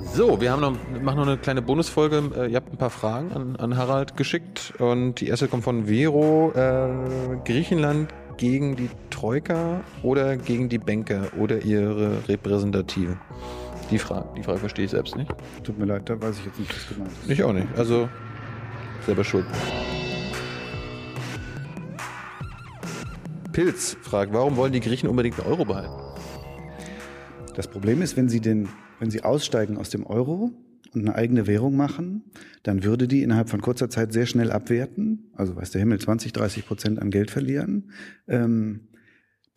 So, wir haben noch, machen noch eine kleine Bonusfolge. Äh, ihr habt ein paar Fragen an, an Harald geschickt und die erste kommt von Vero. Äh, Griechenland gegen die Troika oder gegen die Banker oder ihre Repräsentative? Die Frage, die Frage verstehe ich selbst nicht. Tut mir leid, da weiß ich jetzt nicht, was gemeint ist. Ich auch nicht. Also selber schuld. Pilz fragt, warum wollen die Griechen unbedingt den Euro behalten? Das Problem ist, wenn sie den, wenn sie aussteigen aus dem Euro und eine eigene Währung machen, dann würde die innerhalb von kurzer Zeit sehr schnell abwerten. Also weiß der Himmel, 20, 30 Prozent an Geld verlieren. Ähm,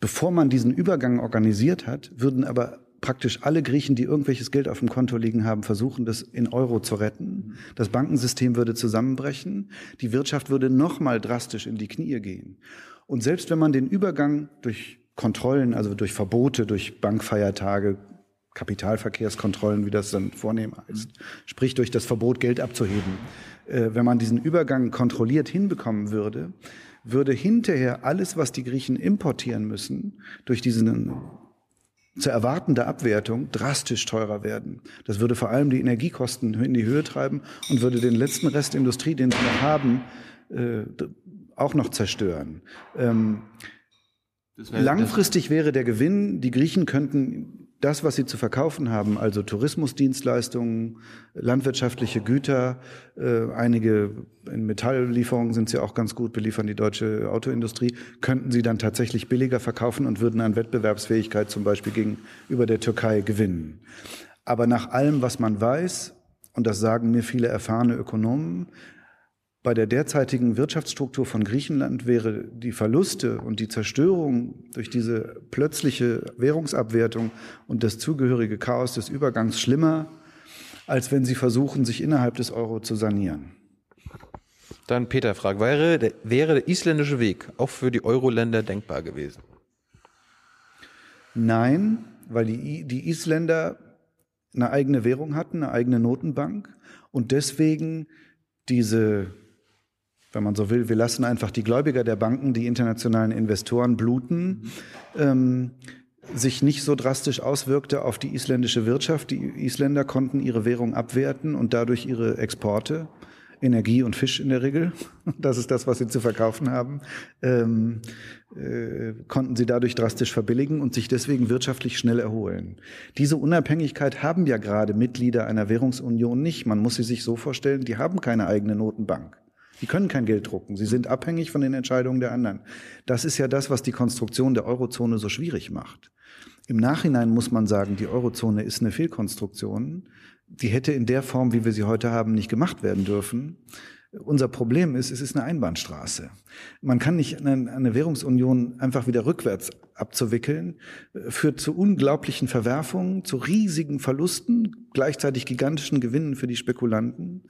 bevor man diesen Übergang organisiert hat, würden aber praktisch alle Griechen, die irgendwelches Geld auf dem Konto liegen haben, versuchen, das in Euro zu retten. Das Bankensystem würde zusammenbrechen. Die Wirtschaft würde nochmal drastisch in die Knie gehen. Und selbst wenn man den Übergang durch Kontrollen, also durch Verbote, durch Bankfeiertage, Kapitalverkehrskontrollen, wie das dann vornehm heißt, sprich durch das Verbot, Geld abzuheben, äh, wenn man diesen Übergang kontrolliert hinbekommen würde, würde hinterher alles, was die Griechen importieren müssen, durch diesen zu erwartende Abwertung drastisch teurer werden. Das würde vor allem die Energiekosten in die Höhe treiben und würde den letzten Rest Industrie, den sie noch haben, äh, auch noch zerstören. Ähm, wäre, langfristig wäre der Gewinn, die Griechen könnten das, was sie zu verkaufen haben, also Tourismusdienstleistungen, landwirtschaftliche Güter, äh, einige in Metalllieferungen sind sie auch ganz gut, beliefern die deutsche Autoindustrie, könnten sie dann tatsächlich billiger verkaufen und würden an Wettbewerbsfähigkeit zum Beispiel gegenüber der Türkei gewinnen. Aber nach allem, was man weiß, und das sagen mir viele erfahrene Ökonomen, bei der derzeitigen Wirtschaftsstruktur von Griechenland wäre die Verluste und die Zerstörung durch diese plötzliche Währungsabwertung und das zugehörige Chaos des Übergangs schlimmer, als wenn sie versuchen, sich innerhalb des Euro zu sanieren. Dann Peter fragt, wäre der, wäre der isländische Weg auch für die Euro-Länder denkbar gewesen? Nein, weil die, die Isländer eine eigene Währung hatten, eine eigene Notenbank und deswegen diese wenn man so will, wir lassen einfach die Gläubiger der Banken, die internationalen Investoren bluten, ähm, sich nicht so drastisch auswirkte auf die isländische Wirtschaft. Die Isländer konnten ihre Währung abwerten und dadurch ihre Exporte, Energie und Fisch in der Regel, das ist das, was sie zu verkaufen haben, ähm, äh, konnten sie dadurch drastisch verbilligen und sich deswegen wirtschaftlich schnell erholen. Diese Unabhängigkeit haben ja gerade Mitglieder einer Währungsunion nicht. Man muss sie sich so vorstellen, die haben keine eigene Notenbank. Die können kein Geld drucken. Sie sind abhängig von den Entscheidungen der anderen. Das ist ja das, was die Konstruktion der Eurozone so schwierig macht. Im Nachhinein muss man sagen, die Eurozone ist eine Fehlkonstruktion. Die hätte in der Form, wie wir sie heute haben, nicht gemacht werden dürfen. Unser Problem ist, es ist eine Einbahnstraße. Man kann nicht eine, Währungsunion einfach wieder rückwärts abzuwickeln, führt zu unglaublichen Verwerfungen, zu riesigen Verlusten, gleichzeitig gigantischen Gewinnen für die Spekulanten.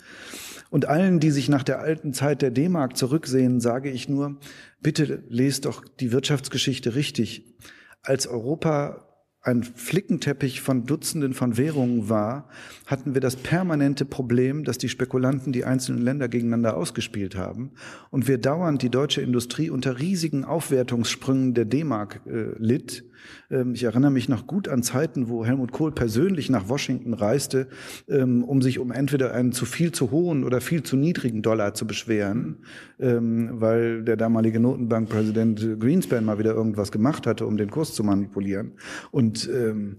Und allen, die sich nach der alten Zeit der D-Mark zurücksehen, sage ich nur, bitte lest doch die Wirtschaftsgeschichte richtig. Als Europa ein Flickenteppich von Dutzenden von Währungen war, hatten wir das permanente Problem, dass die Spekulanten die einzelnen Länder gegeneinander ausgespielt haben und wir dauernd die deutsche Industrie unter riesigen Aufwertungssprüngen der D-Mark äh, litt. Ähm, ich erinnere mich noch gut an Zeiten, wo Helmut Kohl persönlich nach Washington reiste, ähm, um sich um entweder einen zu viel zu hohen oder viel zu niedrigen Dollar zu beschweren, ähm, weil der damalige Notenbankpräsident Greenspan mal wieder irgendwas gemacht hatte, um den Kurs zu manipulieren. Und und ähm,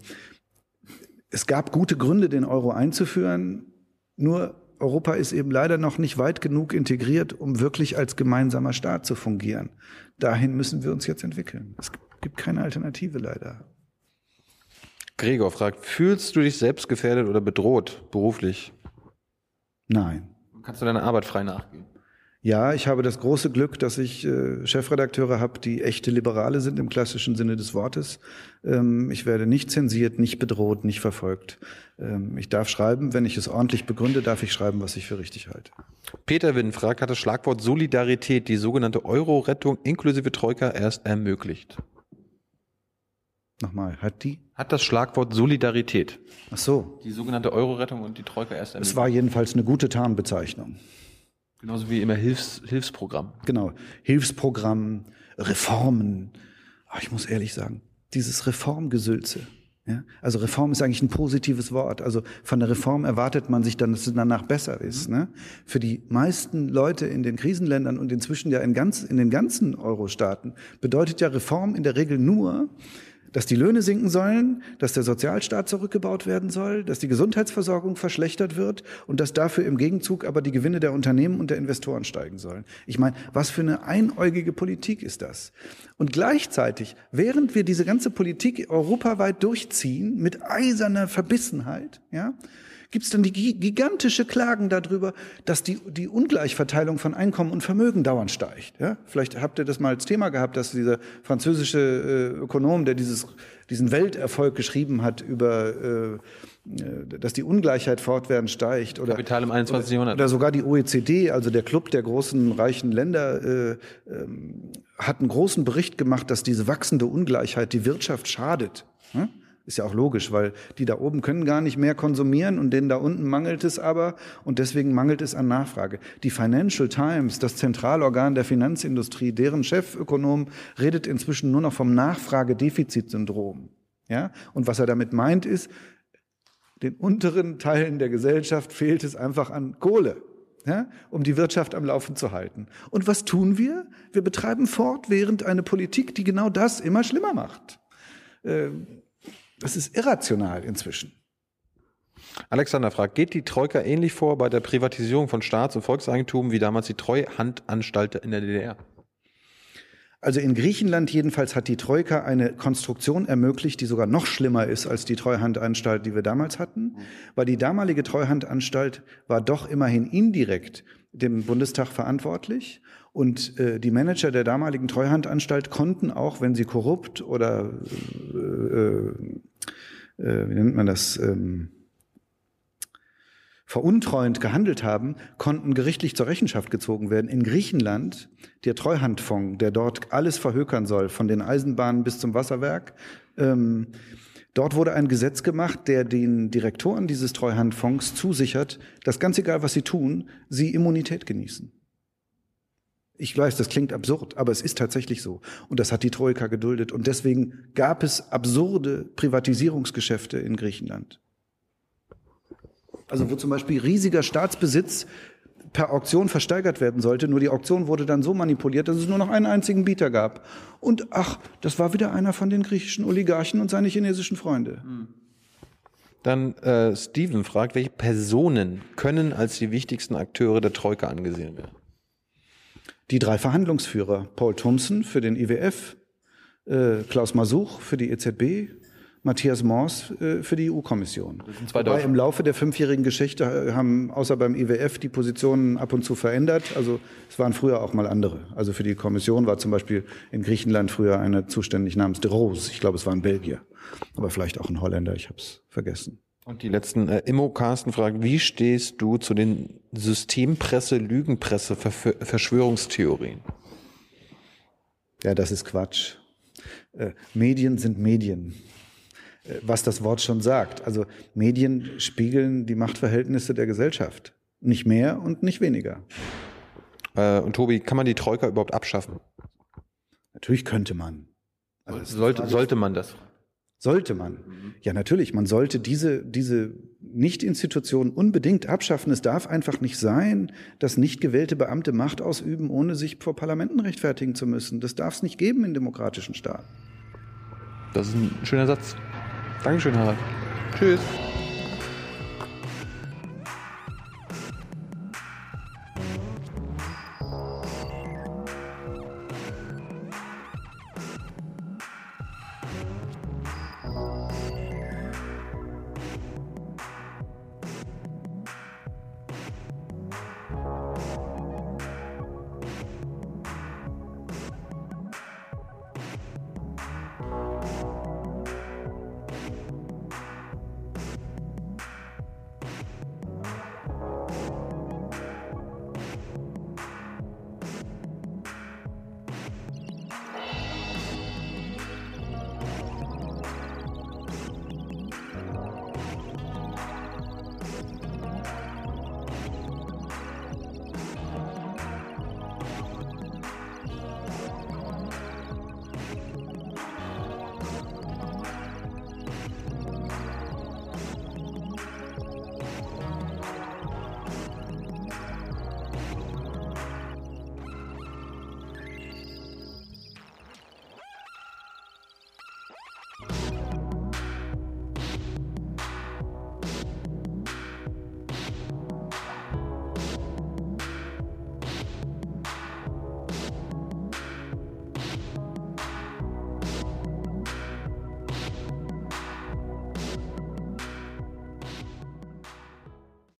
es gab gute Gründe, den Euro einzuführen. Nur Europa ist eben leider noch nicht weit genug integriert, um wirklich als gemeinsamer Staat zu fungieren. Dahin müssen wir uns jetzt entwickeln. Es gibt keine Alternative leider. Gregor fragt, fühlst du dich selbst gefährdet oder bedroht beruflich? Nein. Kannst du deiner Arbeit frei nachgehen? Ja, ich habe das große Glück, dass ich äh, Chefredakteure habe, die echte Liberale sind im klassischen Sinne des Wortes. Ähm, ich werde nicht zensiert, nicht bedroht, nicht verfolgt. Ähm, ich darf schreiben, wenn ich es ordentlich begründe, darf ich schreiben, was ich für richtig halte. Peter Winn fragt, hat das Schlagwort Solidarität die sogenannte Euro-Rettung inklusive Troika erst ermöglicht? Nochmal, hat die? Hat das Schlagwort Solidarität. Ach so. Die sogenannte Euro-Rettung und die Troika erst ermöglicht. Es war jedenfalls eine gute Tarnbezeichnung. Genauso wie immer Hilfs, Hilfsprogramm. Genau. Hilfsprogramm, Reformen. Aber ich muss ehrlich sagen, dieses Reformgesülze, Ja? Also Reform ist eigentlich ein positives Wort. Also von der Reform erwartet man sich dann, dass es danach besser ist. Ne? Für die meisten Leute in den Krisenländern und inzwischen ja in, ganz, in den ganzen Euro-Staaten bedeutet ja Reform in der Regel nur, dass die Löhne sinken sollen, dass der Sozialstaat zurückgebaut werden soll, dass die Gesundheitsversorgung verschlechtert wird und dass dafür im Gegenzug aber die Gewinne der Unternehmen und der Investoren steigen sollen. Ich meine, was für eine einäugige Politik ist das? Und gleichzeitig, während wir diese ganze Politik europaweit durchziehen mit eiserner Verbissenheit, ja, gibt es dann die gigantische Klagen darüber, dass die, die Ungleichverteilung von Einkommen und Vermögen dauernd steigt. Ja? Vielleicht habt ihr das mal als Thema gehabt, dass dieser französische äh, Ökonom, der dieses, diesen Welterfolg geschrieben hat über äh, dass die Ungleichheit fortwährend steigt oder Kapital im 21. Jahrhundert oder sogar die OECD, also der Club der großen reichen Länder, äh, ähm, hat einen großen Bericht gemacht, dass diese wachsende Ungleichheit die Wirtschaft schadet. Hm? Ist ja auch logisch, weil die da oben können gar nicht mehr konsumieren und denen da unten mangelt es aber und deswegen mangelt es an Nachfrage. Die Financial Times, das Zentralorgan der Finanzindustrie, deren Chefökonom redet inzwischen nur noch vom Nachfragedefizitsyndrom. Ja? Und was er damit meint ist, den unteren Teilen der Gesellschaft fehlt es einfach an Kohle. Ja, um die Wirtschaft am Laufen zu halten. Und was tun wir? Wir betreiben fortwährend eine Politik, die genau das immer schlimmer macht. Äh, das ist irrational inzwischen. Alexander fragt, geht die Troika ähnlich vor bei der Privatisierung von Staats- und Volkseigentum wie damals die Treuhandanstalt in der DDR? Also in Griechenland jedenfalls hat die Troika eine Konstruktion ermöglicht, die sogar noch schlimmer ist als die Treuhandanstalt, die wir damals hatten, weil die damalige Treuhandanstalt war doch immerhin indirekt dem Bundestag verantwortlich und äh, die Manager der damaligen Treuhandanstalt konnten auch, wenn sie korrupt oder äh, äh, wie nennt man das, ähm, veruntreuend gehandelt haben, konnten gerichtlich zur Rechenschaft gezogen werden. In Griechenland, der Treuhandfonds, der dort alles verhökern soll, von den Eisenbahnen bis zum Wasserwerk, ähm, dort wurde ein Gesetz gemacht, der den Direktoren dieses Treuhandfonds zusichert, dass ganz egal, was sie tun, sie Immunität genießen. Ich weiß, das klingt absurd, aber es ist tatsächlich so. Und das hat die Troika geduldet. Und deswegen gab es absurde Privatisierungsgeschäfte in Griechenland. Also wo zum Beispiel riesiger Staatsbesitz per Auktion versteigert werden sollte, nur die Auktion wurde dann so manipuliert, dass es nur noch einen einzigen Bieter gab. Und ach, das war wieder einer von den griechischen Oligarchen und seine chinesischen Freunde. Dann äh, Steven fragt, welche Personen können als die wichtigsten Akteure der Troika angesehen werden? Die drei Verhandlungsführer, Paul Thomson für den IWF, äh, Klaus Masuch für die EZB, Matthias Mors äh, für die EU-Kommission. Wobei im Laufe der fünfjährigen Geschichte äh, haben außer beim IWF die Positionen ab und zu verändert. Also es waren früher auch mal andere. Also für die Kommission war zum Beispiel in Griechenland früher eine zuständig namens de Rose. Ich glaube, es war ein Belgier, aber vielleicht auch ein Holländer. Ich habe es vergessen. Und die letzten äh, Immo Carsten fragt, wie stehst du zu den Systempresse, Lügenpresse, Ver Verschwörungstheorien? Ja, das ist Quatsch. Äh, Medien sind Medien. Äh, was das Wort schon sagt. Also Medien spiegeln die Machtverhältnisse der Gesellschaft. Nicht mehr und nicht weniger. Äh, und Tobi, kann man die Troika überhaupt abschaffen? Natürlich könnte man. Also sollte, sollte man das? Sollte man. Ja, natürlich. Man sollte diese, diese Nicht-Institutionen unbedingt abschaffen. Es darf einfach nicht sein, dass nicht gewählte Beamte Macht ausüben, ohne sich vor Parlamenten rechtfertigen zu müssen. Das darf es nicht geben in demokratischen Staaten. Das ist ein schöner Satz. Dankeschön, Harald. Tschüss.